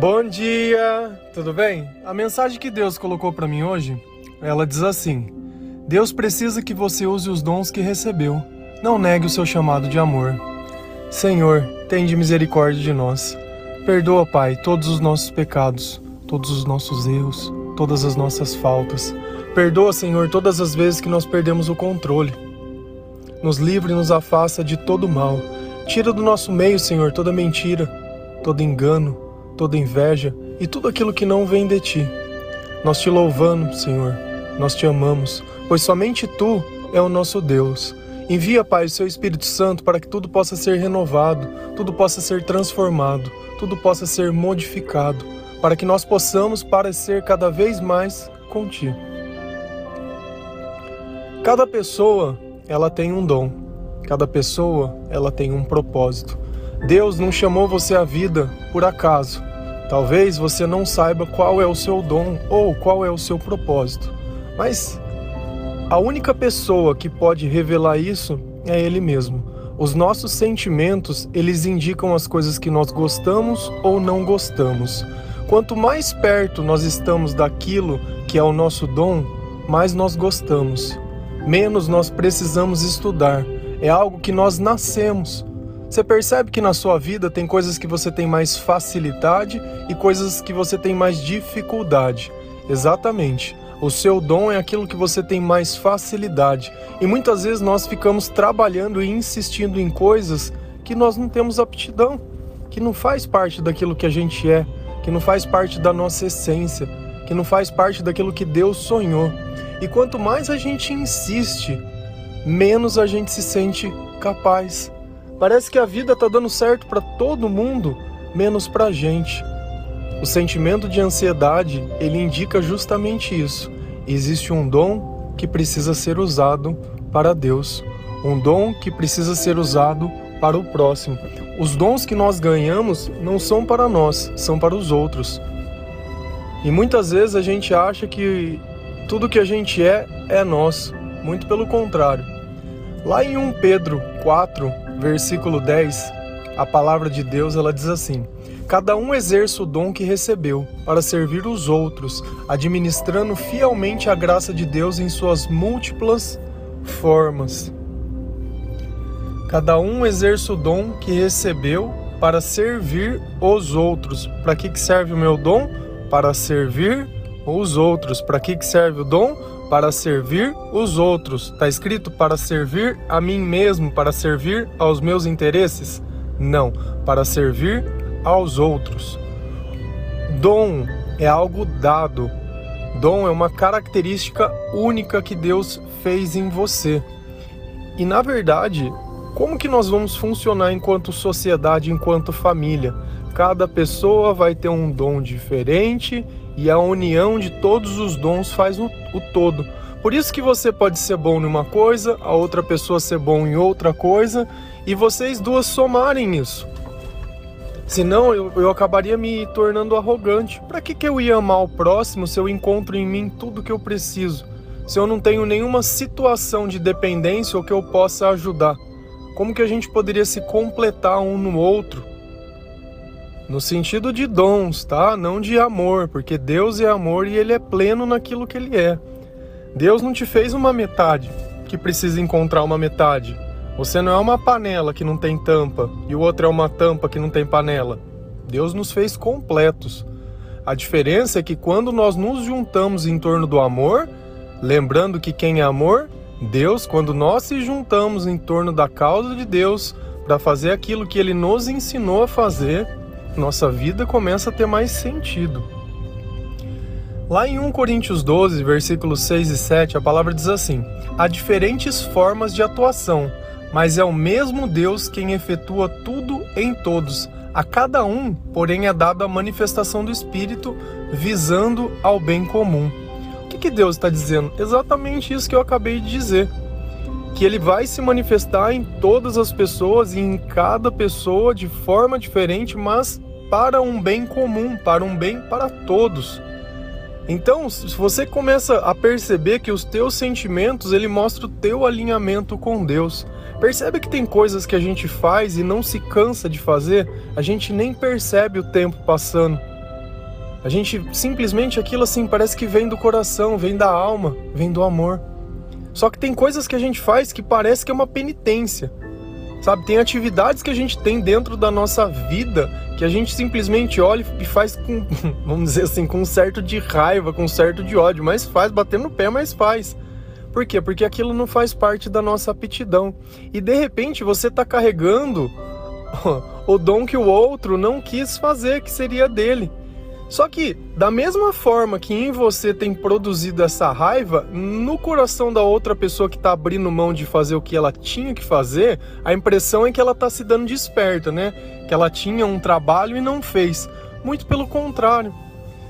Bom dia, tudo bem? A mensagem que Deus colocou para mim hoje, ela diz assim: Deus precisa que você use os dons que recebeu. Não negue o seu chamado de amor. Senhor, tende misericórdia de nós. Perdoa, Pai, todos os nossos pecados, todos os nossos erros, todas as nossas faltas. Perdoa, Senhor, todas as vezes que nós perdemos o controle. Nos livre e nos afasta de todo mal. Tira do nosso meio, Senhor, toda mentira, todo engano, toda inveja e tudo aquilo que não vem de ti. Nós te louvamos, Senhor, nós te amamos, pois somente tu é o nosso Deus. Envia, Pai, o seu Espírito Santo para que tudo possa ser renovado, tudo possa ser transformado, tudo possa ser modificado, para que nós possamos parecer cada vez mais contigo. Cada pessoa, ela tem um dom. Cada pessoa, ela tem um propósito. Deus não chamou você à vida por acaso. Talvez você não saiba qual é o seu dom ou qual é o seu propósito, mas a única pessoa que pode revelar isso é Ele mesmo. Os nossos sentimentos, eles indicam as coisas que nós gostamos ou não gostamos. Quanto mais perto nós estamos daquilo que é o nosso dom, mais nós gostamos. Menos nós precisamos estudar. É algo que nós nascemos. Você percebe que na sua vida tem coisas que você tem mais facilidade e coisas que você tem mais dificuldade. Exatamente. O seu dom é aquilo que você tem mais facilidade. E muitas vezes nós ficamos trabalhando e insistindo em coisas que nós não temos aptidão, que não faz parte daquilo que a gente é, que não faz parte da nossa essência, que não faz parte daquilo que Deus sonhou. E quanto mais a gente insiste, menos a gente se sente capaz. Parece que a vida está dando certo para todo mundo, menos para a gente. O sentimento de ansiedade, ele indica justamente isso. Existe um dom que precisa ser usado para Deus, um dom que precisa ser usado para o próximo. Os dons que nós ganhamos não são para nós, são para os outros. E muitas vezes a gente acha que tudo que a gente é é nosso, muito pelo contrário. Lá em 1 Pedro 4, versículo 10, a palavra de Deus ela diz assim: Cada um exerce o dom que recebeu para servir os outros, administrando fielmente a graça de Deus em suas múltiplas formas. Cada um exerce o dom que recebeu para servir os outros. Para que, que serve o meu dom? Para servir os outros. Para que, que serve o dom? Para servir os outros. Está escrito para servir a mim mesmo, para servir aos meus interesses? Não, para servir aos outros. Dom é algo dado. Dom é uma característica única que Deus fez em você. E na verdade, como que nós vamos funcionar enquanto sociedade, enquanto família? Cada pessoa vai ter um dom diferente e a união de todos os dons faz o, o todo. Por isso que você pode ser bom em uma coisa, a outra pessoa ser bom em outra coisa e vocês duas somarem isso. Senão eu, eu acabaria me tornando arrogante. Para que, que eu ia amar o próximo se eu encontro em mim tudo que eu preciso? Se eu não tenho nenhuma situação de dependência ou que eu possa ajudar? Como que a gente poderia se completar um no outro? No sentido de dons, tá? Não de amor, porque Deus é amor e ele é pleno naquilo que ele é. Deus não te fez uma metade que precisa encontrar uma metade. Você não é uma panela que não tem tampa e o outro é uma tampa que não tem panela. Deus nos fez completos. A diferença é que quando nós nos juntamos em torno do amor, lembrando que quem é amor? Deus, quando nós se juntamos em torno da causa de Deus para fazer aquilo que ele nos ensinou a fazer, nossa vida começa a ter mais sentido. Lá em 1 Coríntios 12, versículos 6 e 7, a palavra diz assim: Há diferentes formas de atuação, mas é o mesmo Deus quem efetua tudo em todos. A cada um, porém, é dada a manifestação do Espírito visando ao bem comum. O que, que Deus está dizendo? Exatamente isso que eu acabei de dizer que ele vai se manifestar em todas as pessoas e em cada pessoa de forma diferente, mas para um bem comum, para um bem para todos. Então, se você começa a perceber que os teus sentimentos, ele mostra o teu alinhamento com Deus. Percebe que tem coisas que a gente faz e não se cansa de fazer, a gente nem percebe o tempo passando. A gente simplesmente aquilo assim parece que vem do coração, vem da alma, vem do amor. Só que tem coisas que a gente faz que parece que é uma penitência. Sabe, tem atividades que a gente tem dentro da nossa vida que a gente simplesmente olha e faz com, vamos dizer assim, com um certo de raiva, com um certo de ódio, mas faz, batendo no pé, mas faz. Por quê? Porque aquilo não faz parte da nossa aptidão. E de repente você está carregando o dom que o outro não quis fazer, que seria dele. Só que, da mesma forma que em você tem produzido essa raiva, no coração da outra pessoa que está abrindo mão de fazer o que ela tinha que fazer, a impressão é que ela está se dando desperta, né? Que ela tinha um trabalho e não fez. Muito pelo contrário.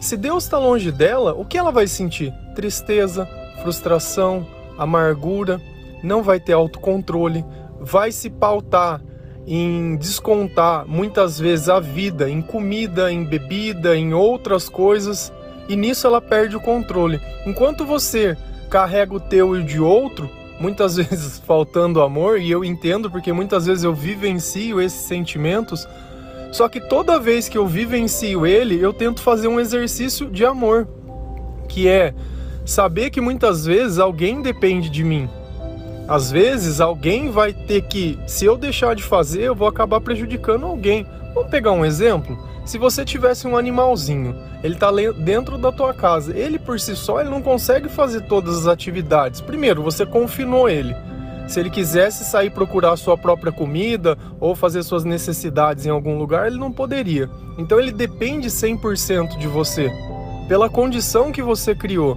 Se Deus está longe dela, o que ela vai sentir? Tristeza, frustração, amargura, não vai ter autocontrole, vai se pautar em descontar muitas vezes a vida em comida, em bebida, em outras coisas, e nisso ela perde o controle. Enquanto você carrega o teu e o de outro, muitas vezes faltando amor, e eu entendo porque muitas vezes eu vivencio esses sentimentos, só que toda vez que eu vivencio ele, eu tento fazer um exercício de amor, que é saber que muitas vezes alguém depende de mim. Às vezes alguém vai ter que, se eu deixar de fazer, eu vou acabar prejudicando alguém. Vamos pegar um exemplo? Se você tivesse um animalzinho, ele está dentro da tua casa, ele por si só ele não consegue fazer todas as atividades. Primeiro, você confinou ele. Se ele quisesse sair procurar sua própria comida ou fazer suas necessidades em algum lugar, ele não poderia. Então ele depende 100% de você, pela condição que você criou.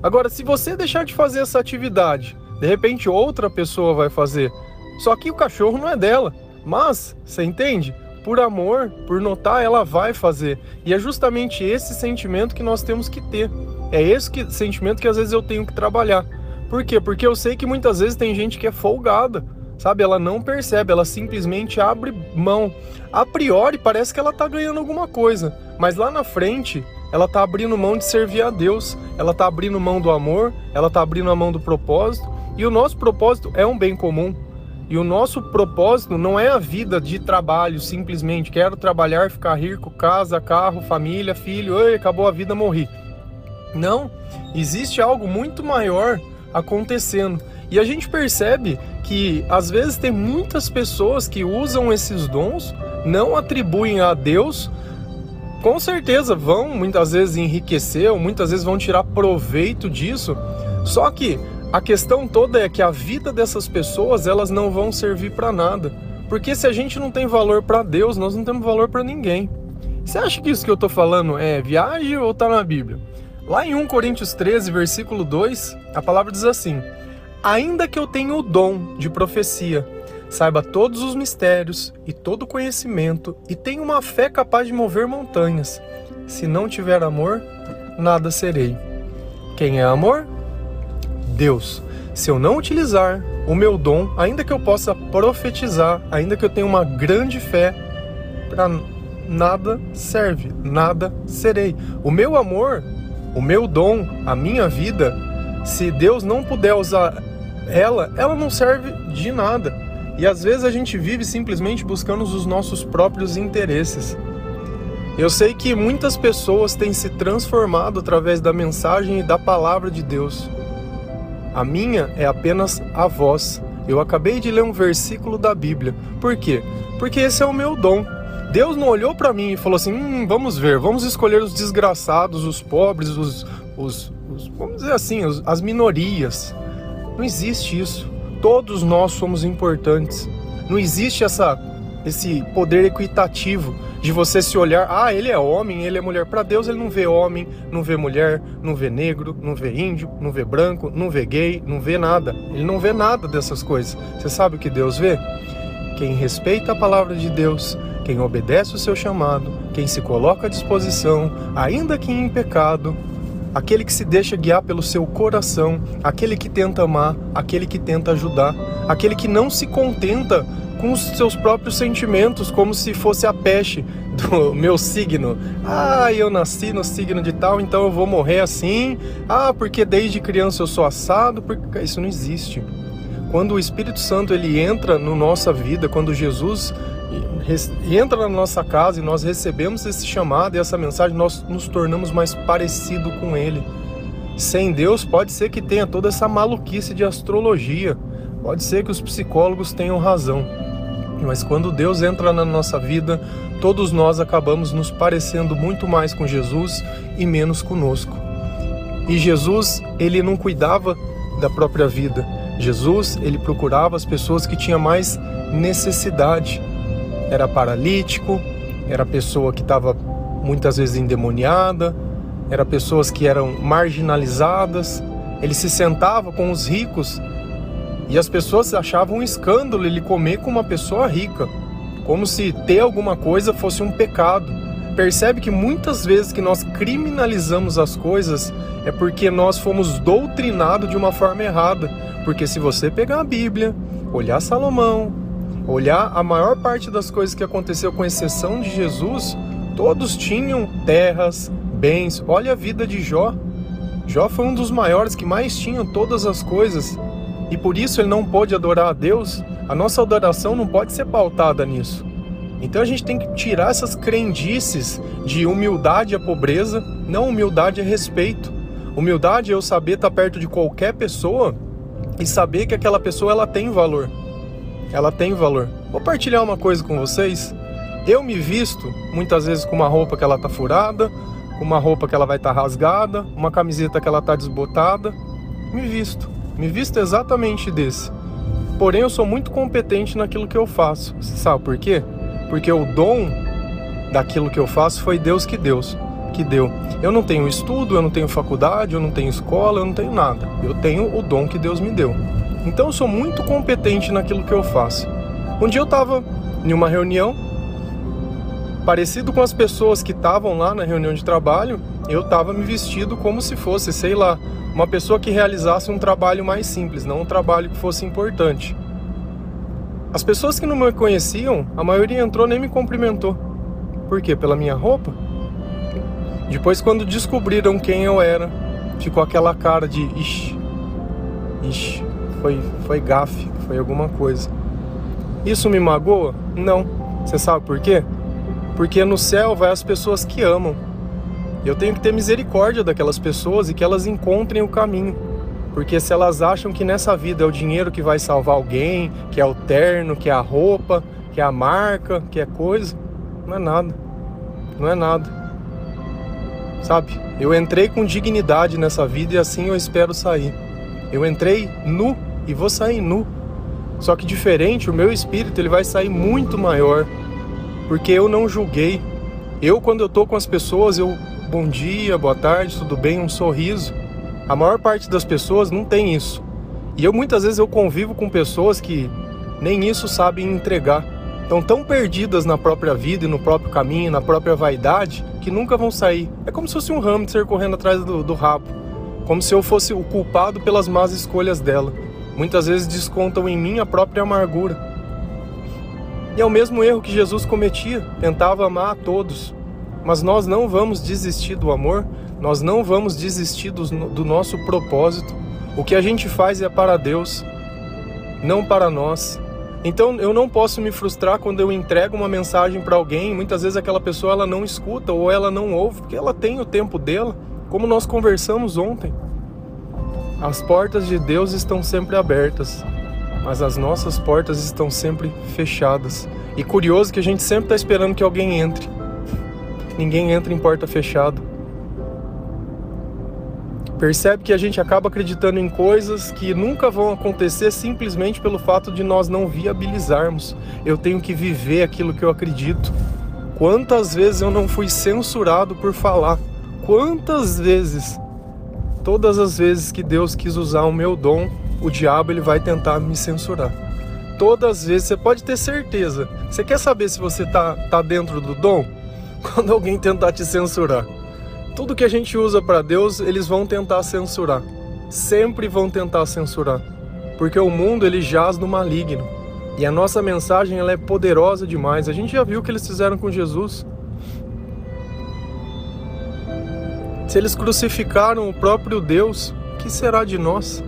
Agora, se você deixar de fazer essa atividade, de repente outra pessoa vai fazer. Só que o cachorro não é dela. Mas, você entende? Por amor, por notar, ela vai fazer. E é justamente esse sentimento que nós temos que ter. É esse que, sentimento que às vezes eu tenho que trabalhar. Por quê? Porque eu sei que muitas vezes tem gente que é folgada, sabe? Ela não percebe, ela simplesmente abre mão. A priori parece que ela tá ganhando alguma coisa, mas lá na frente ela tá abrindo mão de servir a Deus, ela tá abrindo mão do amor, ela tá abrindo a mão do propósito e o nosso propósito é um bem comum. E o nosso propósito não é a vida de trabalho, simplesmente quero trabalhar, ficar rico, casa, carro, família, filho, Oi, acabou a vida, morri. Não, existe algo muito maior acontecendo. E a gente percebe que às vezes tem muitas pessoas que usam esses dons, não atribuem a Deus, com certeza vão muitas vezes enriquecer, ou muitas vezes vão tirar proveito disso. Só que a questão toda é que a vida dessas pessoas, elas não vão servir para nada. Porque se a gente não tem valor para Deus, nós não temos valor para ninguém. Você acha que isso que eu tô falando é viagem ou tá na Bíblia? Lá em 1 Coríntios 13, versículo 2, a palavra diz assim: Ainda que eu tenha o dom de profecia, saiba todos os mistérios e todo conhecimento, e tenha uma fé capaz de mover montanhas, se não tiver amor, nada serei. Quem é amor? Deus, se eu não utilizar o meu dom, ainda que eu possa profetizar, ainda que eu tenha uma grande fé, para nada serve, nada serei. O meu amor, o meu dom, a minha vida, se Deus não puder usar ela, ela não serve de nada. E às vezes a gente vive simplesmente buscando os nossos próprios interesses. Eu sei que muitas pessoas têm se transformado através da mensagem e da palavra de Deus. A minha é apenas a voz. Eu acabei de ler um versículo da Bíblia. Por quê? Porque esse é o meu dom. Deus não olhou para mim e falou assim: hum, vamos ver, vamos escolher os desgraçados, os pobres, os, os, os vamos dizer assim, os, as minorias. Não existe isso. Todos nós somos importantes. Não existe essa, esse poder equitativo de você se olhar, ah, ele é homem, ele é mulher. Para Deus, ele não vê homem, não vê mulher, não vê negro, não vê índio, não vê branco, não vê gay, não vê nada. Ele não vê nada dessas coisas. Você sabe o que Deus vê? Quem respeita a palavra de Deus, quem obedece o seu chamado, quem se coloca à disposição, ainda que em pecado, aquele que se deixa guiar pelo seu coração, aquele que tenta amar, aquele que tenta ajudar, aquele que não se contenta com os seus próprios sentimentos, como se fosse a peste do meu signo. Ah, eu nasci no signo de tal, então eu vou morrer assim. Ah, porque desde criança eu sou assado, porque isso não existe. Quando o Espírito Santo ele entra no nossa vida, quando Jesus entra na nossa casa e nós recebemos esse chamado e essa mensagem, nós nos tornamos mais parecido com Ele. Sem Deus, pode ser que tenha toda essa maluquice de astrologia, pode ser que os psicólogos tenham razão, mas quando Deus entra na nossa vida, todos nós acabamos nos parecendo muito mais com Jesus e menos conosco. E Jesus, ele não cuidava da própria vida. Jesus, ele procurava as pessoas que tinham mais necessidade. Era paralítico, era pessoa que estava muitas vezes endemoniada, era pessoas que eram marginalizadas. Ele se sentava com os ricos e as pessoas achavam um escândalo ele comer com uma pessoa rica, como se ter alguma coisa fosse um pecado. Percebe que muitas vezes que nós criminalizamos as coisas é porque nós fomos doutrinados de uma forma errada. Porque se você pegar a Bíblia, olhar Salomão, olhar a maior parte das coisas que aconteceu, com exceção de Jesus, todos tinham terras, bens. Olha a vida de Jó. Jó foi um dos maiores que mais tinham todas as coisas e por isso ele não pôde adorar a Deus, a nossa adoração não pode ser pautada nisso. Então a gente tem que tirar essas crendices de humildade à pobreza, não humildade é respeito. Humildade é eu saber estar perto de qualquer pessoa e saber que aquela pessoa ela tem valor. Ela tem valor. Vou partilhar uma coisa com vocês. Eu me visto muitas vezes com uma roupa que ela tá furada, com uma roupa que ela vai estar tá rasgada, uma camiseta que ela tá desbotada. Me visto. Me visto exatamente desse. Porém, eu sou muito competente naquilo que eu faço. Você sabe por quê? Porque o dom daquilo que eu faço foi Deus que Deus que deu. Eu não tenho estudo, eu não tenho faculdade, eu não tenho escola, eu não tenho nada. Eu tenho o dom que Deus me deu. Então eu sou muito competente naquilo que eu faço. Um dia eu estava em uma reunião, parecido com as pessoas que estavam lá na reunião de trabalho, eu estava me vestido como se fosse, sei lá, uma pessoa que realizasse um trabalho mais simples, não um trabalho que fosse importante. As pessoas que não me conheciam, a maioria entrou nem me cumprimentou. Por quê? Pela minha roupa? Depois, quando descobriram quem eu era, ficou aquela cara de ixi, ixi, foi, foi gafe, foi alguma coisa. Isso me magoa? Não. Você sabe por quê? Porque no céu vai as pessoas que amam. Eu tenho que ter misericórdia daquelas pessoas e que elas encontrem o caminho. Porque se elas acham que nessa vida é o dinheiro que vai salvar alguém, que é o terno, que é a roupa, que é a marca, que é coisa, não é nada. Não é nada. Sabe? Eu entrei com dignidade nessa vida e assim eu espero sair. Eu entrei nu e vou sair nu. Só que diferente, o meu espírito ele vai sair muito maior, porque eu não julguei. Eu quando eu tô com as pessoas, eu bom dia, boa tarde, tudo bem, um sorriso. A maior parte das pessoas não tem isso. E eu muitas vezes eu convivo com pessoas que nem isso sabem entregar. Estão tão perdidas na própria vida e no próprio caminho, na própria vaidade, que nunca vão sair. É como se fosse um hamster correndo atrás do, do rabo. Como se eu fosse o culpado pelas más escolhas dela. Muitas vezes descontam em mim a própria amargura. E é o mesmo erro que Jesus cometia, tentava amar a todos, mas nós não vamos desistir do amor, nós não vamos desistir do, do nosso propósito. O que a gente faz é para Deus, não para nós. Então eu não posso me frustrar quando eu entrego uma mensagem para alguém, muitas vezes aquela pessoa ela não escuta ou ela não ouve, porque ela tem o tempo dela, como nós conversamos ontem. As portas de Deus estão sempre abertas, mas as nossas portas estão sempre fechadas. E curioso que a gente sempre está esperando que alguém entre. Ninguém entra em porta fechada. Percebe que a gente acaba acreditando em coisas que nunca vão acontecer simplesmente pelo fato de nós não viabilizarmos. Eu tenho que viver aquilo que eu acredito. Quantas vezes eu não fui censurado por falar? Quantas vezes? Todas as vezes que Deus quis usar o meu dom, o diabo ele vai tentar me censurar. Todas as vezes, você pode ter certeza. Você quer saber se você tá, tá dentro do dom? quando alguém tentar te censurar. Tudo que a gente usa para Deus, eles vão tentar censurar. Sempre vão tentar censurar. Porque o mundo ele jaz no maligno. E a nossa mensagem ela é poderosa demais. A gente já viu o que eles fizeram com Jesus. Se eles crucificaram o próprio Deus, que será de nós?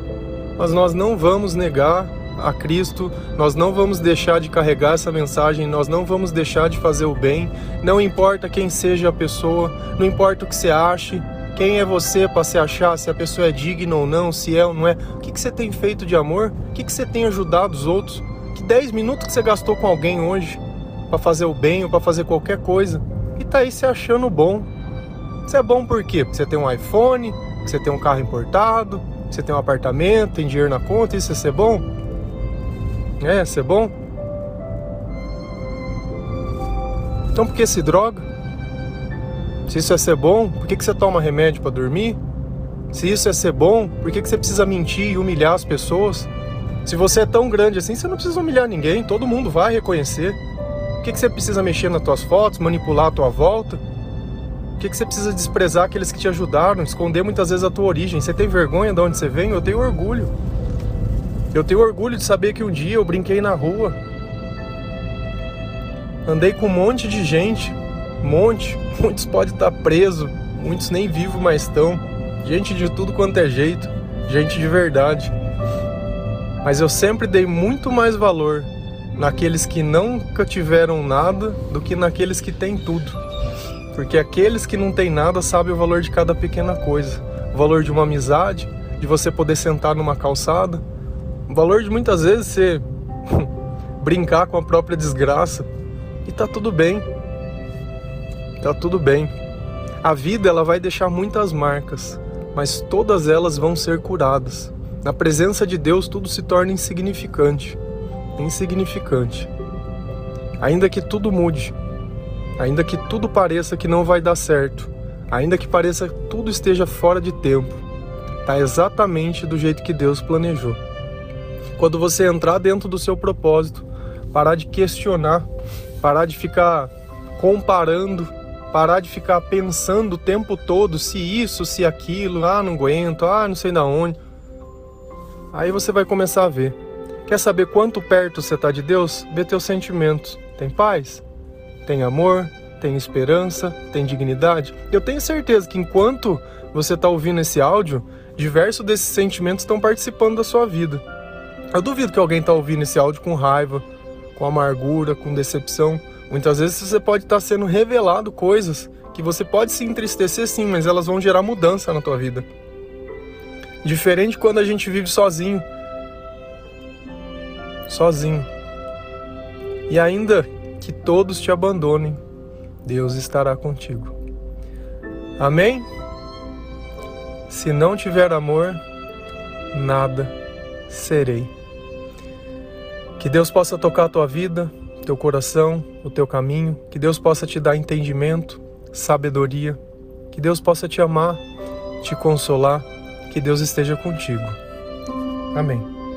Mas nós não vamos negar a Cristo, nós não vamos deixar de carregar essa mensagem, nós não vamos deixar de fazer o bem, não importa quem seja a pessoa, não importa o que você ache, quem é você para se achar se a pessoa é digna ou não, se é ou não é, o que, que você tem feito de amor, o que, que você tem ajudado os outros, que 10 minutos que você gastou com alguém hoje para fazer o bem ou para fazer qualquer coisa, e tá aí se achando bom. Você é bom por quê? Porque você tem um iPhone, você tem um carro importado, você tem um apartamento, tem dinheiro na conta, isso é ser bom? É, ser bom? Então por que se droga? Se isso é ser bom, por que, que você toma remédio para dormir? Se isso é ser bom, por que, que você precisa mentir e humilhar as pessoas? Se você é tão grande assim, você não precisa humilhar ninguém, todo mundo vai reconhecer. Por que, que você precisa mexer nas tuas fotos, manipular a tua volta? Que, que você precisa desprezar aqueles que te ajudaram, esconder muitas vezes a tua origem? Você tem vergonha de onde você vem? Eu tenho orgulho. Eu tenho orgulho de saber que um dia eu brinquei na rua. Andei com um monte de gente, um monte. Muitos podem estar presos, muitos nem vivos mais estão. Gente de tudo quanto é jeito, gente de verdade. Mas eu sempre dei muito mais valor naqueles que nunca tiveram nada do que naqueles que têm tudo. Porque aqueles que não têm nada sabem o valor de cada pequena coisa. O valor de uma amizade, de você poder sentar numa calçada. O valor de muitas vezes você brincar com a própria desgraça. E tá tudo bem. Tá tudo bem. A vida ela vai deixar muitas marcas, mas todas elas vão ser curadas. Na presença de Deus tudo se torna insignificante. Insignificante. Ainda que tudo mude, ainda que tudo pareça que não vai dar certo, ainda que pareça que tudo esteja fora de tempo, está exatamente do jeito que Deus planejou. Quando você entrar dentro do seu propósito, parar de questionar, parar de ficar comparando, parar de ficar pensando o tempo todo se isso, se aquilo, ah, não aguento, ah, não sei da onde. Aí você vai começar a ver. Quer saber quanto perto você está de Deus? Vê teus sentimentos. Tem paz? Tem amor, tem esperança, tem dignidade. Eu tenho certeza que enquanto você está ouvindo esse áudio, diversos desses sentimentos estão participando da sua vida. Eu duvido que alguém está ouvindo esse áudio com raiva, com amargura, com decepção. Muitas vezes você pode estar tá sendo revelado coisas que você pode se entristecer sim, mas elas vão gerar mudança na tua vida. Diferente quando a gente vive sozinho. Sozinho. E ainda que todos te abandonem, Deus estará contigo. Amém? Se não tiver amor, nada serei. Que Deus possa tocar a tua vida, teu coração, o teu caminho, que Deus possa te dar entendimento, sabedoria, que Deus possa te amar, te consolar, que Deus esteja contigo. Amém.